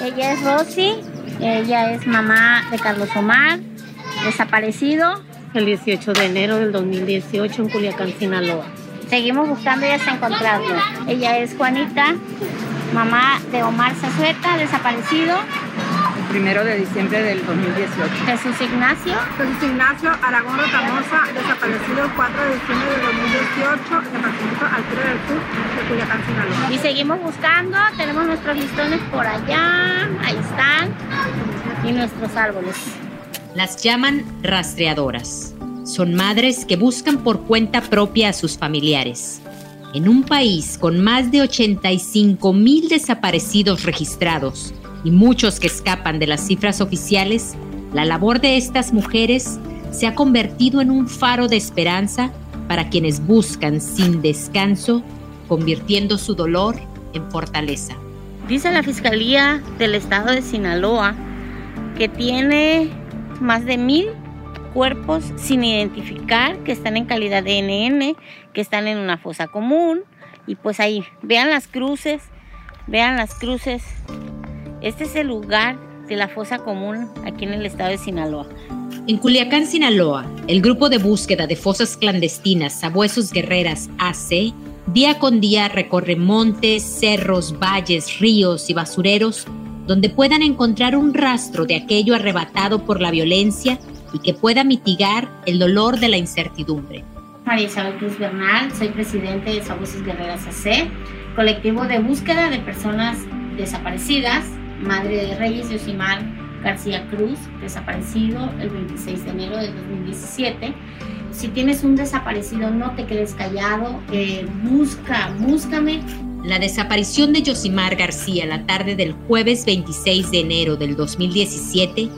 Ella es Rosy, ella es mamá de Carlos Omar, desaparecido. El 18 de enero del 2018 en Culiacán, Sinaloa. Seguimos buscando y hasta encontrarlo. Ella es Juanita, mamá de Omar Zazueta, desaparecido. Primero de diciembre del 2018. Jesús Ignacio. Jesús Ignacio Aragón Rotamosa, desaparecido el 4 de diciembre del 2018, departamento Altura del Sur de Culiacán, Sinaloa. Y seguimos buscando, tenemos nuestros listones por allá, ahí están, y nuestros árboles. Las llaman rastreadoras. Son madres que buscan por cuenta propia a sus familiares. En un país con más de 85 mil desaparecidos registrados y muchos que escapan de las cifras oficiales, la labor de estas mujeres se ha convertido en un faro de esperanza para quienes buscan sin descanso, convirtiendo su dolor en fortaleza. Dice la Fiscalía del Estado de Sinaloa que tiene más de mil cuerpos sin identificar que están en calidad de NN, que están en una fosa común. Y pues ahí, vean las cruces, vean las cruces. Este es el lugar de la fosa común aquí en el estado de Sinaloa. En Culiacán, Sinaloa, el grupo de búsqueda de fosas clandestinas Sabuesos Guerreras AC día con día recorre montes, cerros, valles, ríos y basureros donde puedan encontrar un rastro de aquello arrebatado por la violencia y que pueda mitigar el dolor de la incertidumbre. María Isabel Cruz Bernal, soy presidente de Sabuesos Guerreras AC, colectivo de búsqueda de personas desaparecidas, madre de Reyes Yosimar García Cruz, desaparecido el 26 de enero de 2017. Si tienes un desaparecido, no te quedes callado, eh, busca, búscame, la desaparición de Yosimar García la tarde del jueves 26 de enero del 2017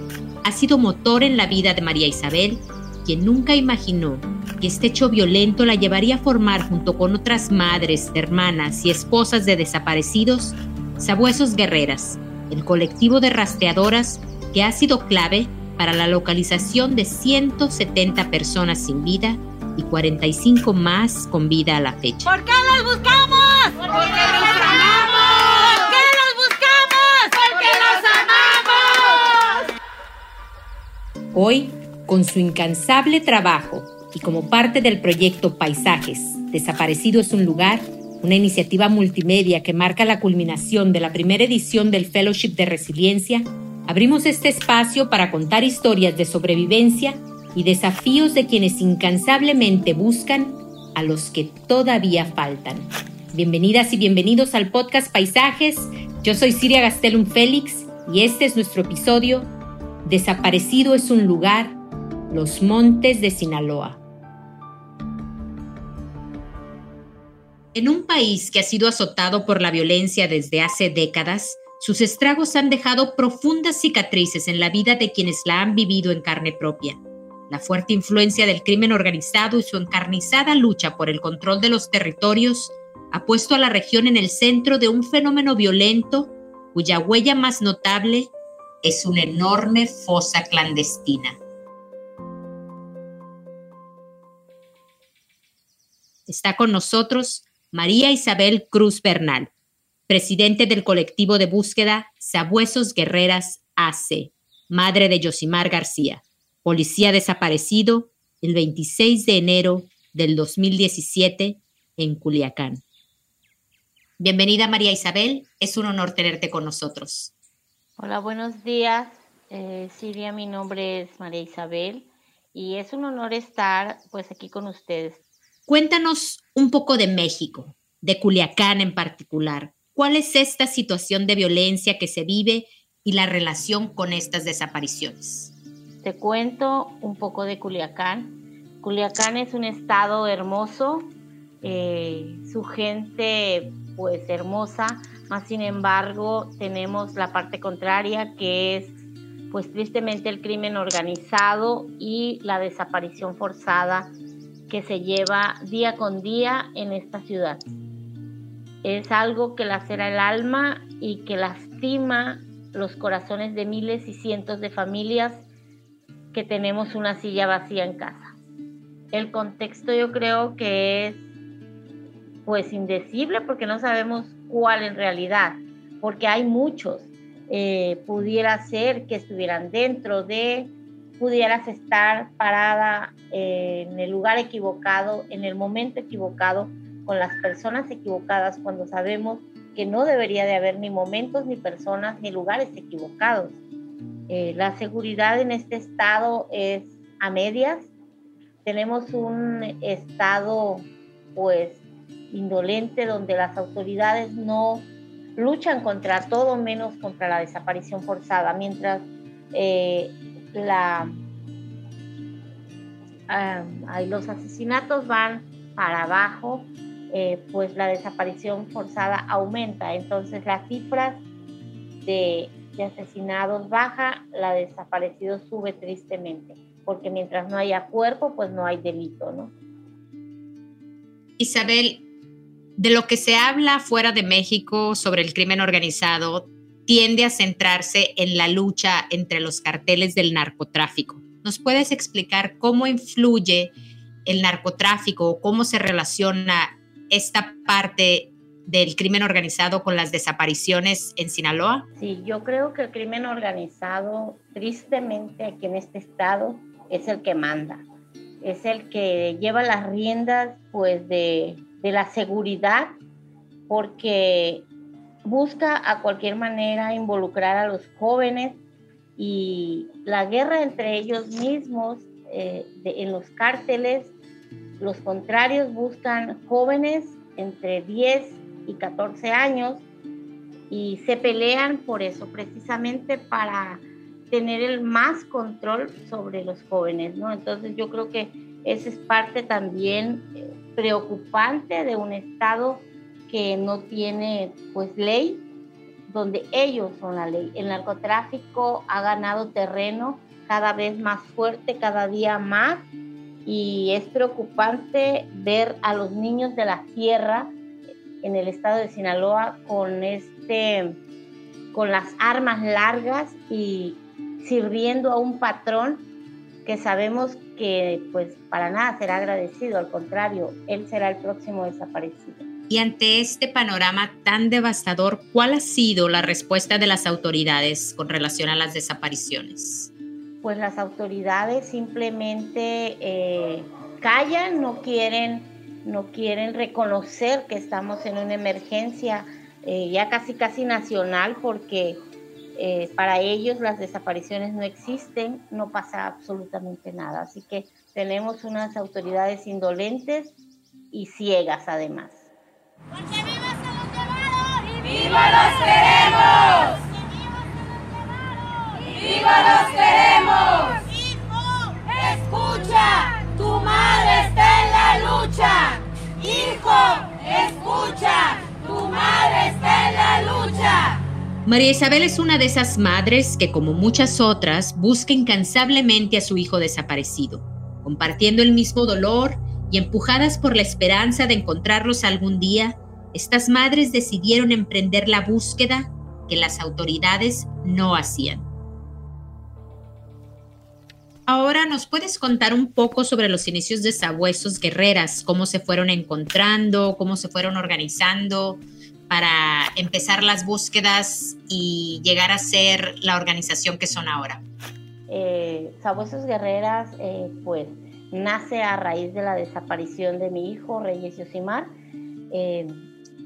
ha sido motor en la vida de María Isabel, quien nunca imaginó que este hecho violento la llevaría a formar junto con otras madres, hermanas y esposas de desaparecidos, Sabuesos Guerreras, el colectivo de rastreadoras que ha sido clave para la localización de 170 personas sin vida y 45 más con vida a la fecha. ¿Por qué los buscamos? Porque los amamos. ¿Por qué los buscamos? Porque los amamos. Hoy, con su incansable trabajo y como parte del proyecto Paisajes, Desaparecido es un lugar, una iniciativa multimedia que marca la culminación de la primera edición del Fellowship de Resiliencia, abrimos este espacio para contar historias de sobrevivencia y desafíos de quienes incansablemente buscan a los que todavía faltan. Bienvenidas y bienvenidos al podcast Paisajes. Yo soy Siria Gastelum Félix y este es nuestro episodio Desaparecido es un lugar, los montes de Sinaloa. En un país que ha sido azotado por la violencia desde hace décadas, sus estragos han dejado profundas cicatrices en la vida de quienes la han vivido en carne propia. La fuerte influencia del crimen organizado y su encarnizada lucha por el control de los territorios ha puesto a la región en el centro de un fenómeno violento cuya huella más notable es una enorme fosa clandestina. Está con nosotros María Isabel Cruz Bernal, presidente del colectivo de búsqueda Sabuesos Guerreras AC, madre de Yosimar García, policía desaparecido el 26 de enero del 2017 en Culiacán. Bienvenida María Isabel, es un honor tenerte con nosotros. Hola, buenos días. Eh, mi nombre es María Isabel y es un honor estar pues aquí con ustedes. Cuéntanos un poco de México, de Culiacán en particular. ¿Cuál es esta situación de violencia que se vive y la relación con estas desapariciones? Te cuento un poco de Culiacán. Culiacán es un estado hermoso, eh, su gente pues hermosa, más sin embargo tenemos la parte contraria que es pues tristemente el crimen organizado y la desaparición forzada que se lleva día con día en esta ciudad. Es algo que lacera el alma y que lastima los corazones de miles y cientos de familias que tenemos una silla vacía en casa. El contexto yo creo que es pues indecible porque no sabemos cuál en realidad, porque hay muchos. eh, pudiera ser que estuvieran dentro de, pudieras estar parada eh, en el lugar equivocado, en el momento equivocado, con las personas equivocadas, cuando sabemos que no debería de haber ni momentos, ni personas, ni lugares equivocados. Eh, la seguridad en este estado es a medias. Tenemos un estado, pues, indolente, donde las autoridades no luchan contra todo menos contra la desaparición forzada, mientras eh, la, los asesinatos van para abajo, eh, pues la desaparición forzada aumenta. Entonces las cifras de, de asesinados baja, la de desaparecidos sube tristemente, porque mientras no haya cuerpo, pues no hay delito, ¿no? Isabel, de lo que se habla fuera de México sobre el crimen organizado tiende a centrarse en la lucha entre los carteles del narcotráfico. ¿Nos puedes explicar cómo influye el narcotráfico o cómo se relaciona esta parte del crimen organizado con las desapariciones en Sinaloa? Sí, yo creo que el crimen organizado, tristemente aquí en este estado, es el que manda, es el que lleva las riendas pues de de la seguridad, porque busca a cualquier manera involucrar a los jóvenes y la guerra entre ellos mismos eh, en los cárteles, los contrarios buscan jóvenes entre 10 y 14 años y se pelean por eso, precisamente para tener el más control sobre los jóvenes, ¿no? Entonces yo creo que esa es parte también eh, preocupante de un Estado que no tiene pues ley, donde ellos son la ley. El narcotráfico ha ganado terreno cada vez más fuerte, cada día más, y es preocupante ver a los niños de la sierra en el estado de Sinaloa con este con las armas largas y sirviendo a un patrón que sabemos que pues para nada será agradecido, al contrario, él será el próximo desaparecido. Y ante este panorama tan devastador, ¿cuál ha sido la respuesta de las autoridades con relación a las desapariciones? Pues las autoridades simplemente eh, callan, no quieren, no quieren reconocer que estamos en una emergencia eh, ya casi casi nacional porque eh, para ellos las desapariciones no existen, no pasa absolutamente nada. Así que tenemos unas autoridades indolentes y ciegas además. Porque vivas a los llevados y viva los queremos. viva los queremos. Hijo, escucha, tu madre está en la lucha. Hijo, escucha, tu madre está en la lucha. María Isabel es una de esas madres que, como muchas otras, busca incansablemente a su hijo desaparecido, compartiendo el mismo dolor y empujadas por la esperanza de encontrarlos algún día, estas madres decidieron emprender la búsqueda que las autoridades no hacían. Ahora nos puedes contar un poco sobre los inicios de Sabuesos Guerreras, cómo se fueron encontrando, cómo se fueron organizando, para empezar las búsquedas y llegar a ser la organización que son ahora? Eh, Sabuesos Guerreras, eh, pues nace a raíz de la desaparición de mi hijo Reyes Yosimar. Eh,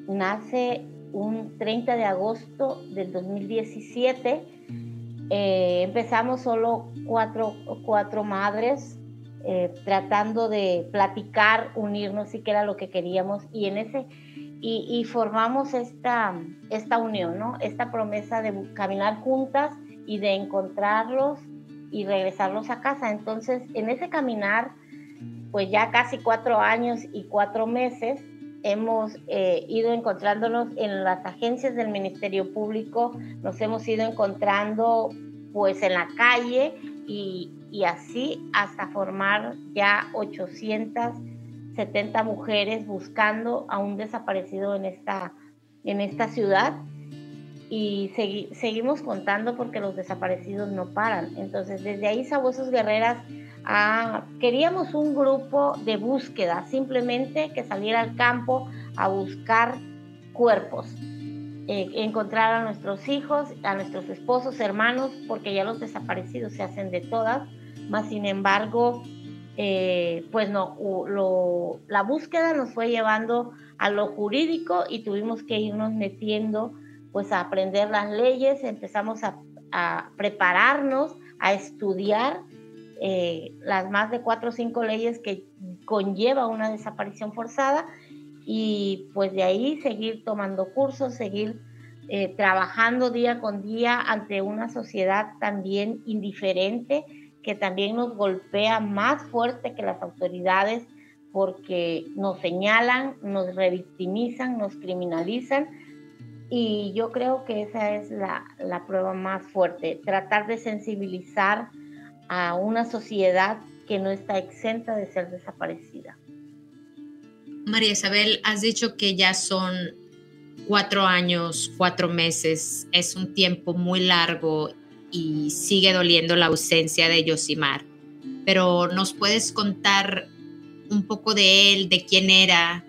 nace un 30 de agosto del 2017. Eh, empezamos solo cuatro, cuatro madres tratando de platicar, unirnos y que era lo que queríamos. Y en ese y, formamos esta, esta unión, ¿no? Esta promesa de caminar juntas y de encontrarlos y regresarlos a casa. Entonces, en ese caminar, pues ya casi cuatro años y cuatro meses, hemos eh, ido encontrándonos en las agencias del Ministerio Público, nos hemos ido encontrando pues en la calle y, y así hasta formar ya 800 70 mujeres buscando a un desaparecido en esta, en esta ciudad y seguimos contando porque los desaparecidos no paran. Entonces, desde ahí Sabuesos Guerreras ah, queríamos un grupo de búsqueda, simplemente que saliera al campo a buscar cuerpos. eh, encontrar a nuestros hijos, a nuestros esposos, hermanos, porque ya los desaparecidos se hacen de todas, más sin embargo, eh, pues no, la búsqueda nos fue llevando a lo jurídico y tuvimos que irnos metiendo pues a aprender las leyes, empezamos a, prepararnos, a estudiar eh, las más de cuatro o cinco leyes que conlleva una desaparición forzada y pues de ahí seguir tomando cursos, seguir eh, trabajando día con día ante una sociedad también indiferente que también nos golpea más fuerte que las autoridades porque nos señalan, nos revictimizan, nos criminalizan y yo creo que esa es la, la prueba más fuerte, tratar de sensibilizar a una sociedad que no está exenta de ser desaparecida. María Isabel, has dicho que ya son cuatro años, cuatro meses, es un tiempo muy largo y sigue doliendo la ausencia de Yosimar. Pero ¿nos puedes contar un poco de él, de quién era?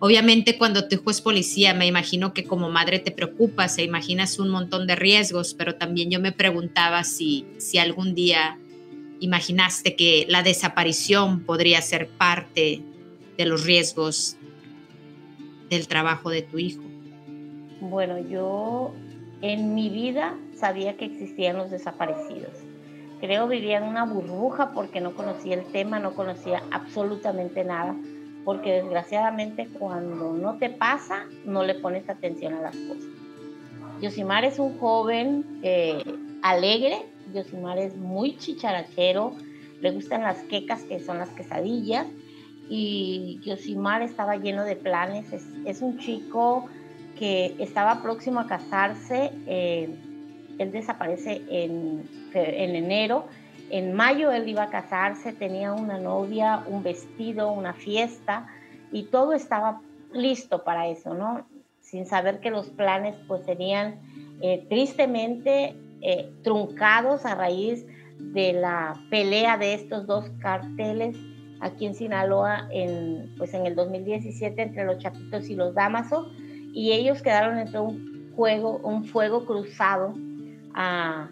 Obviamente cuando tu hijo es policía, me imagino que como madre te preocupas, e imaginas un montón de riesgos, pero también yo me preguntaba si, si algún día imaginaste que la desaparición podría ser parte de los riesgos del trabajo de tu hijo? Bueno, yo en mi vida sabía que existían los desaparecidos. Creo vivía en una burbuja porque no conocía el tema, no conocía absolutamente nada, porque desgraciadamente cuando no te pasa, no le pones atención a las cosas. Yosimar es un joven eh, alegre, Yosimar es muy chicharachero, le gustan las quecas que son las quesadillas, y Yosimar estaba lleno de planes. Es, un chico que estaba próximo a casarse. Eh, él desaparece en, en, enero. En mayo él iba a casarse, tenía una novia, un vestido, una fiesta y todo estaba listo para eso, ¿no? Sin saber que los planes pues serían eh, tristemente eh, truncados a raíz de la pelea de estos dos carteles aquí en Sinaloa en, pues en el 2017 entre los Chapitos y los Damaso y ellos quedaron entre un juego, un fuego cruzado a,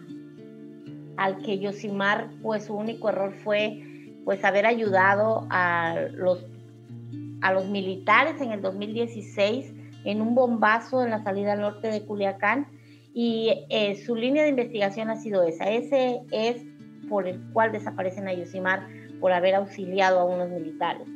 al que Yosimar pues su único error fue pues haber ayudado a los, a los militares en el 2016 en un bombazo en la salida norte de Culiacán y eh, su línea de investigación ha sido esa, ese es por el cual desaparecen a Yosimar por haber auxiliado a unos militares.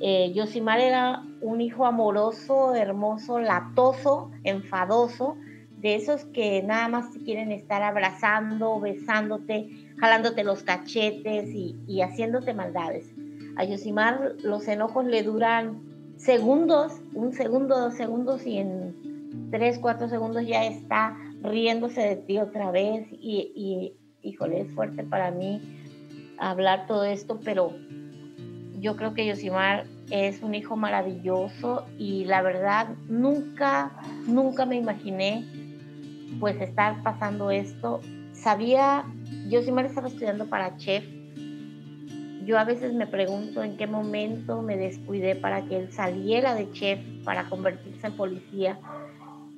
Eh, Yosimar era un hijo amoroso, hermoso, latoso, enfadoso, de esos que nada más quieren estar abrazando, besándote, jalándote los cachetes y, haciéndote maldades. A Yosimar los enojos le duran segundos, un segundo, dos segundos y en tres, cuatro segundos ya está riéndose de ti otra vez y, y híjole, es fuerte para mí hablar todo esto, pero yo creo que Yosimar es un hijo maravilloso y la verdad nunca, nunca me imaginé pues estar pasando esto. Sabía, Yosimar estaba estudiando para chef. Yo a veces me pregunto en qué momento me descuidé para que él saliera de chef para convertirse en policía.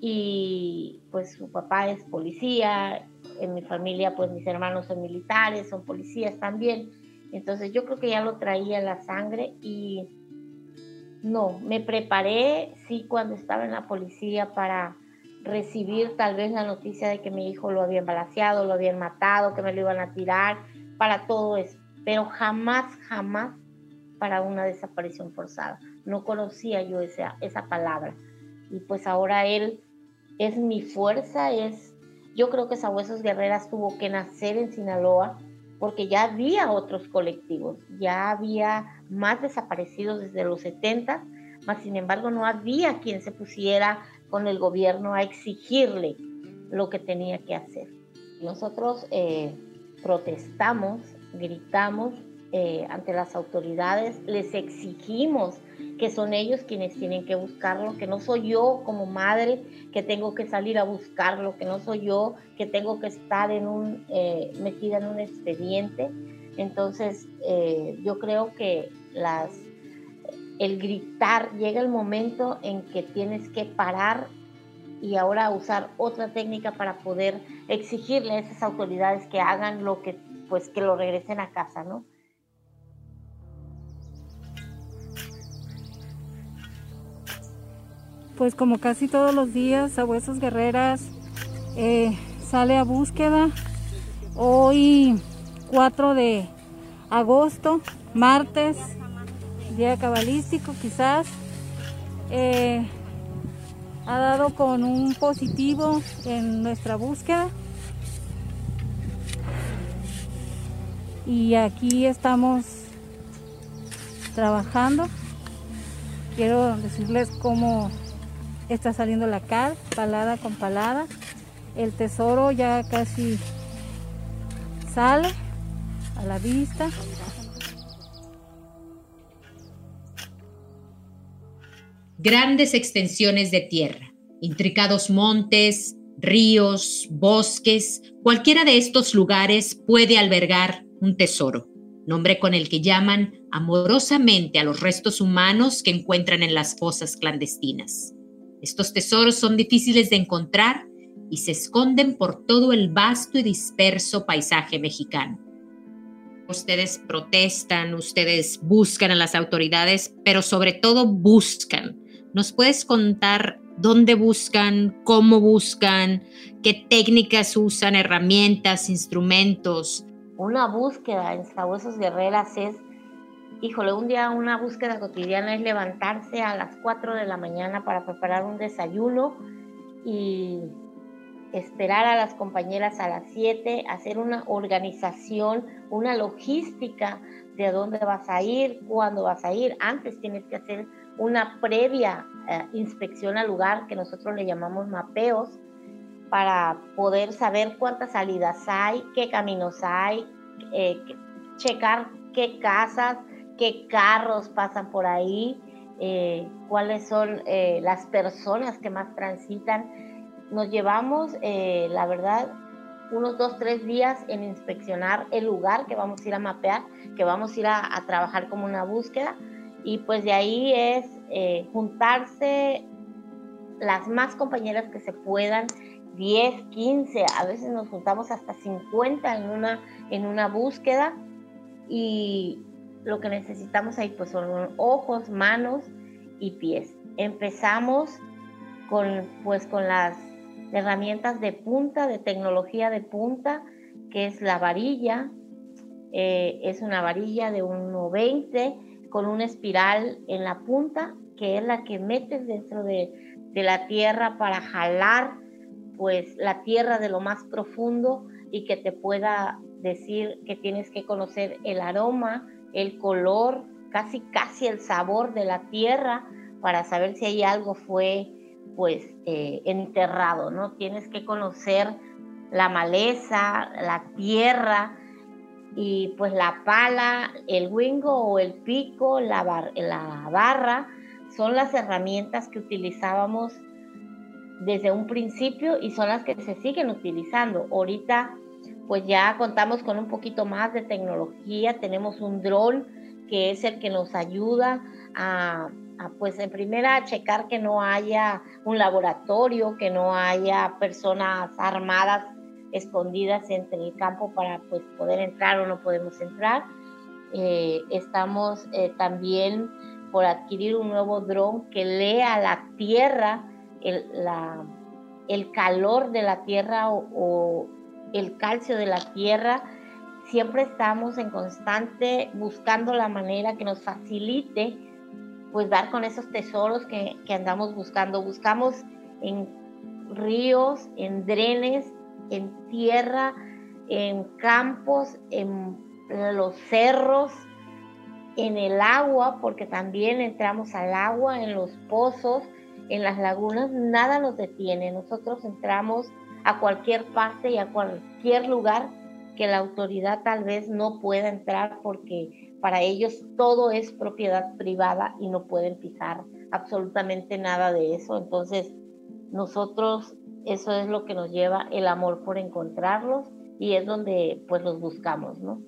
Y pues su papá es policía, en mi familia pues mis hermanos son militares, son policías también. Entonces yo creo que ya lo traía en la sangre y no, me preparé, sí, cuando estaba en la policía para recibir tal vez la noticia de que mi hijo lo habían balaseado, lo habían matado, que me lo iban a tirar, para todo eso, pero jamás, jamás para una desaparición forzada. No conocía yo esa, esa palabra. Y pues ahora él es mi fuerza, es yo creo que Sabuesos Guerreras tuvo que nacer en Sinaloa porque ya había otros colectivos, ya había más desaparecidos desde los 70, mas sin embargo no había quien se pusiera con el gobierno a exigirle lo que tenía que hacer. Nosotros eh, protestamos, gritamos eh, ante las autoridades, les exigimos que son ellos quienes tienen que buscarlo, que no soy yo como madre que tengo que salir a buscarlo, que no soy yo que tengo que estar en un, eh, metida en un expediente. Entonces, eh, yo creo que las, el gritar llega el momento en que tienes que parar y ahora usar otra técnica para poder exigirle a esas autoridades que hagan lo que, pues que lo regresen a casa, ¿no? Pues como casi todos los días, Sabuesos Guerreras eh, sale a búsqueda. Hoy 4 de agosto, martes, día cabalístico quizás. Eh, ha dado con un positivo en nuestra búsqueda. Y aquí estamos trabajando. Quiero decirles cómo está saliendo la cal, palada con palada. El tesoro ya casi sale a la vista. Grandes extensiones de tierra, intricados montes, ríos, bosques, cualquiera de estos lugares puede albergar un tesoro, nombre con el que llaman amorosamente a los restos humanos que encuentran en las fosas clandestinas. Estos tesoros son difíciles de encontrar y se esconden por todo el vasto y disperso paisaje mexicano. Ustedes protestan, ustedes buscan a las autoridades, pero sobre todo buscan. ¿Nos puedes contar dónde buscan, cómo buscan, qué técnicas usan, herramientas, instrumentos? Una búsqueda en Sabuesos Guerreras es híjole, un día una búsqueda cotidiana es levantarse a las 4 de la mañana para preparar un desayuno y esperar a las compañeras a las 7, hacer una organización, una logística de dónde vas a ir, cuándo vas a ir. Antes tienes que hacer una previa eh, inspección al lugar que nosotros le llamamos mapeos para poder saber cuántas salidas hay, qué caminos hay, eh, checar qué casas, qué carros pasan por ahí, eh, cuáles son eh, las personas que más transitan. Nos llevamos, la verdad, unos dos, tres días en inspeccionar el lugar que vamos a ir a mapear, que vamos a ir a trabajar como una búsqueda. Y pues de ahí es juntarse las más compañeras que se puedan, 10, 15, a veces nos juntamos hasta 50 en una, en una búsqueda. Y, lo que necesitamos ahí pues son ojos, manos y pies. Empezamos con pues con las herramientas de punta, de tecnología de punta, que es la varilla. Eh, es una varilla de 1,20 con una espiral en la punta, que es la que metes dentro de, de la tierra para jalar pues la tierra de lo más profundo y que te pueda decir que tienes que conocer el aroma, el color, casi casi el sabor de la tierra para saber si hay algo fue pues eh, enterrado, ¿no? Tienes que conocer la maleza, la tierra y pues la pala, el wingo o el pico, la, la barra, son las herramientas que utilizábamos desde un principio y son las que se siguen utilizando. Ahorita pues ya contamos con un poquito más de tecnología, tenemos un dron que es el que nos ayuda a, pues en primera a checar que no haya un laboratorio, que no haya personas armadas escondidas entre el campo para pues poder entrar o no podemos entrar. Eh, estamos eh, también por adquirir un nuevo dron que lea la tierra, el, la, el calor de la tierra o el calcio de la tierra, siempre estamos en constante buscando la manera que nos facilite pues dar con esos tesoros que, andamos buscando. Buscamos en ríos, en drenes, en tierra, en campos, en los cerros, en el agua, porque también entramos al agua, en los pozos, en las lagunas, nada nos detiene. Nosotros entramos a cualquier parte y a cualquier lugar que la autoridad tal vez no pueda entrar porque para ellos todo es propiedad privada y no pueden pisar absolutamente nada de eso. Entonces, nosotros, eso es lo que nos lleva el amor por encontrarlos y es donde pues los buscamos, ¿no?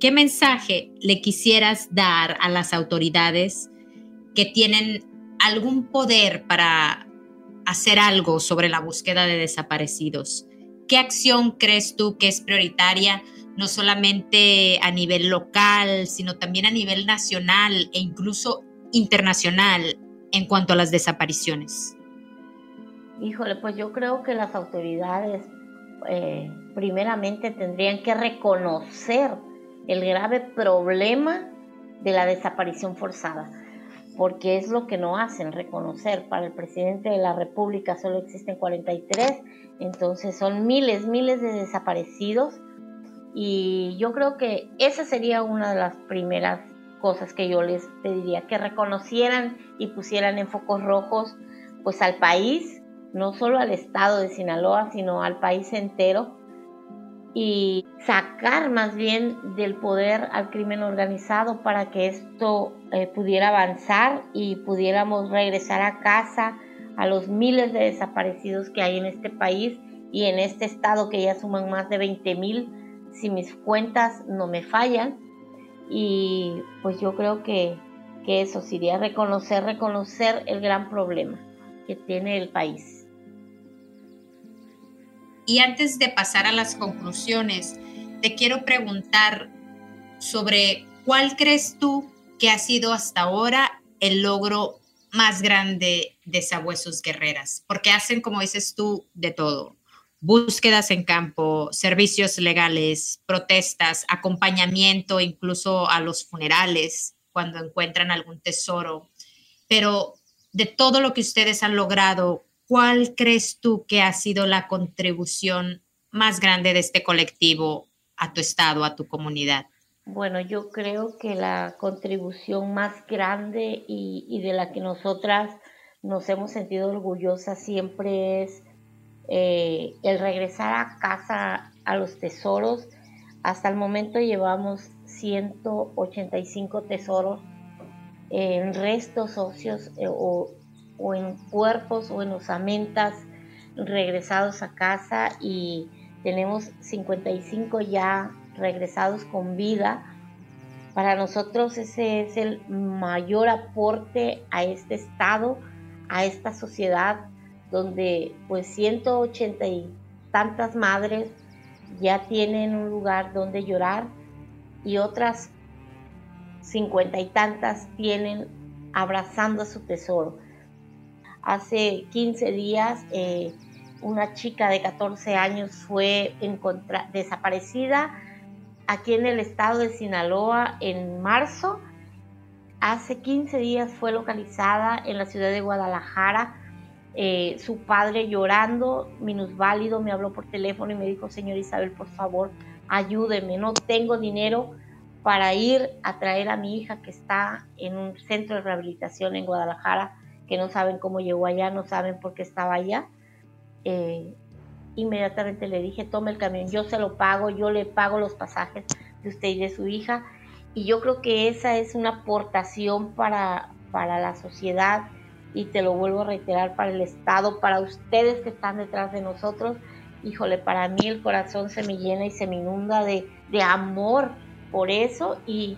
¿Qué mensaje le quisieras dar a las autoridades que tienen algún poder para hacer algo sobre la búsqueda de desaparecidos. ¿Qué acción crees tú que es prioritaria, no solamente a nivel local, sino también a nivel nacional e incluso internacional en cuanto a las desapariciones? Híjole, pues yo creo que las autoridades eh, primeramente tendrían que reconocer el grave problema de la desaparición forzada, porque es lo que no hacen, reconocer. Para el presidente de la República solo existen 43, entonces son miles, miles de desaparecidos y yo creo que esa sería una de las primeras cosas que yo les pediría, que reconocieran y pusieran en focos rojos pues al país no solo al estado de Sinaloa, sino al país entero, y sacar más bien del poder al crimen organizado para que esto eh, pudiera avanzar y pudiéramos regresar a casa a los miles de desaparecidos que hay en este país y en este estado que ya suman más de 20 mil, si mis cuentas no me fallan. Y pues yo creo que, que eso sería reconocer, reconocer el gran problema que tiene el país. Y antes de pasar a las conclusiones, te quiero preguntar sobre cuál crees tú que ha sido hasta ahora el logro más grande de Sabuesos Guerreras, porque hacen, como dices tú, de todo. Búsquedas en campo, servicios legales, protestas, acompañamiento incluso a los funerales cuando encuentran algún tesoro. Pero de todo lo que ustedes han logrado, ¿cuál crees tú que ha sido la contribución más grande de este colectivo a tu estado, a tu comunidad? Bueno, yo creo que la contribución más grande y, de la que nosotras nos hemos sentido orgullosas siempre es eh, el regresar a casa a los tesoros. Hasta el momento llevamos 185 tesoros en restos óseos eh, o o en cuerpos o en osamentas regresados a casa y tenemos 55 ya regresados con vida. Para nosotros ese es el mayor aporte a este estado, a esta sociedad, donde pues 180 y tantas madres ya tienen un lugar donde llorar y otras 50 y tantas tienen abrazando a su tesoro. Hace 15 días eh, una chica de 14 años fue desaparecida aquí en el estado de Sinaloa en marzo. Hace 15 días fue localizada en la ciudad de Guadalajara. Eh, su padre llorando, minusválido, me habló por teléfono y me dijo, señor Isabel, por favor, ayúdeme, no tengo dinero para ir a traer a mi hija que está en un centro de rehabilitación en Guadalajara que no saben cómo llegó allá, no saben por qué estaba allá. Eh, inmediatamente le dije, tome el camión, yo se lo pago, yo le pago los pasajes de usted y de su hija. Y yo creo que esa es una aportación para, para la sociedad y te lo vuelvo a reiterar para el Estado, para ustedes que están detrás de nosotros. Híjole, para mí el corazón se me llena y se me inunda de, de amor por eso y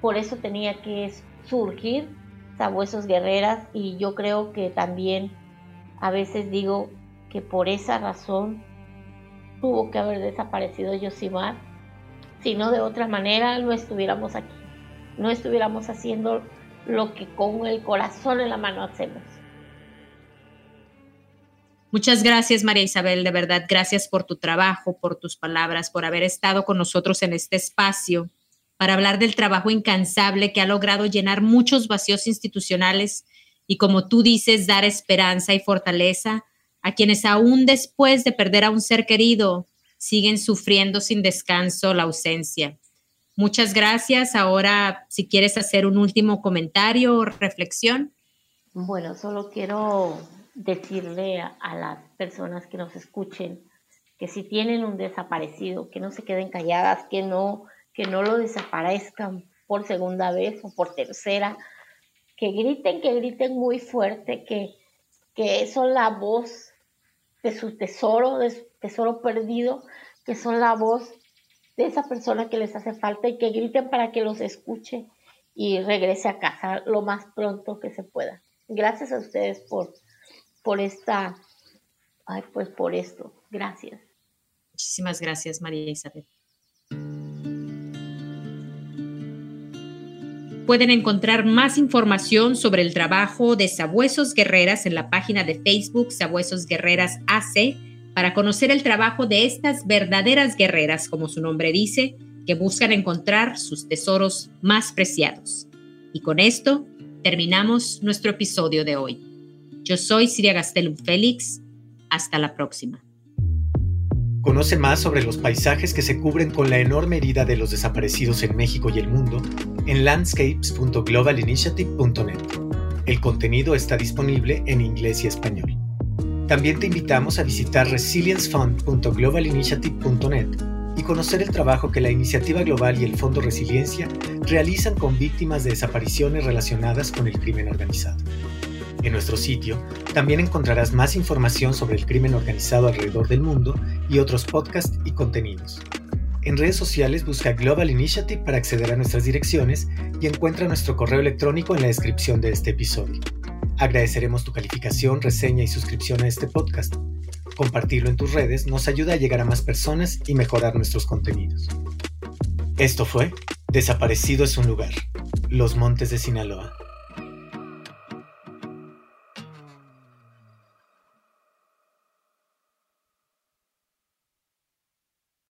por eso tenía que surgir sabuesos guerreras y yo creo que también a veces digo que por esa razón tuvo que haber desaparecido Yosimar, si no de otra manera no estuviéramos aquí, no estuviéramos haciendo lo que con el corazón en la mano hacemos. Muchas gracias, María Isabel, de verdad, gracias por tu trabajo, por tus palabras, por haber estado con nosotros en este espacio para hablar del trabajo incansable que ha logrado llenar muchos vacíos institucionales y, como tú dices, dar esperanza y fortaleza a quienes aún después de perder a un ser querido siguen sufriendo sin descanso la ausencia. Muchas gracias. Ahora, si quieres hacer un último comentario o reflexión. Bueno, solo quiero decirle a, a, las personas que nos escuchen que si tienen un desaparecido, que no se queden calladas, que no que no lo desaparezcan por segunda vez o por tercera, que griten, que griten muy fuerte, que, que son la voz de su tesoro, de su tesoro perdido, que son la voz de esa persona que les hace falta y que griten para que los escuche y regrese a casa lo más pronto que se pueda. Gracias a ustedes por, por esta, ay, pues por esto. Gracias. Muchísimas gracias, María Isabel. Pueden encontrar más información sobre el trabajo de Sabuesos Guerreras en la página de Facebook Sabuesos Guerreras AC para conocer el trabajo de estas verdaderas guerreras, como su nombre dice, que buscan encontrar sus tesoros más preciados. Y con esto terminamos nuestro episodio de hoy. Yo soy Siria Gastelum Félix. Hasta la próxima. Conoce más sobre los paisajes que se cubren con la enorme herida de los desaparecidos en México y el mundo en landscapes.globalinitiative.net. El contenido está disponible en inglés y español. También te invitamos a visitar resiliencefund.globalinitiative.net y conocer el trabajo que la Iniciativa Global y el Fondo Resiliencia realizan con víctimas de desapariciones relacionadas con el crimen organizado. En nuestro sitio también encontrarás más información sobre el crimen organizado alrededor del mundo y otros podcasts y contenidos. En redes sociales busca Global Initiative para acceder a nuestras direcciones y encuentra nuestro correo electrónico en la descripción de este episodio. Agradeceremos tu calificación, reseña y suscripción a este podcast. Compartirlo en tus redes nos ayuda a llegar a más personas y mejorar nuestros contenidos. Esto fue Desaparecido es un lugar, Los Montes de Sinaloa.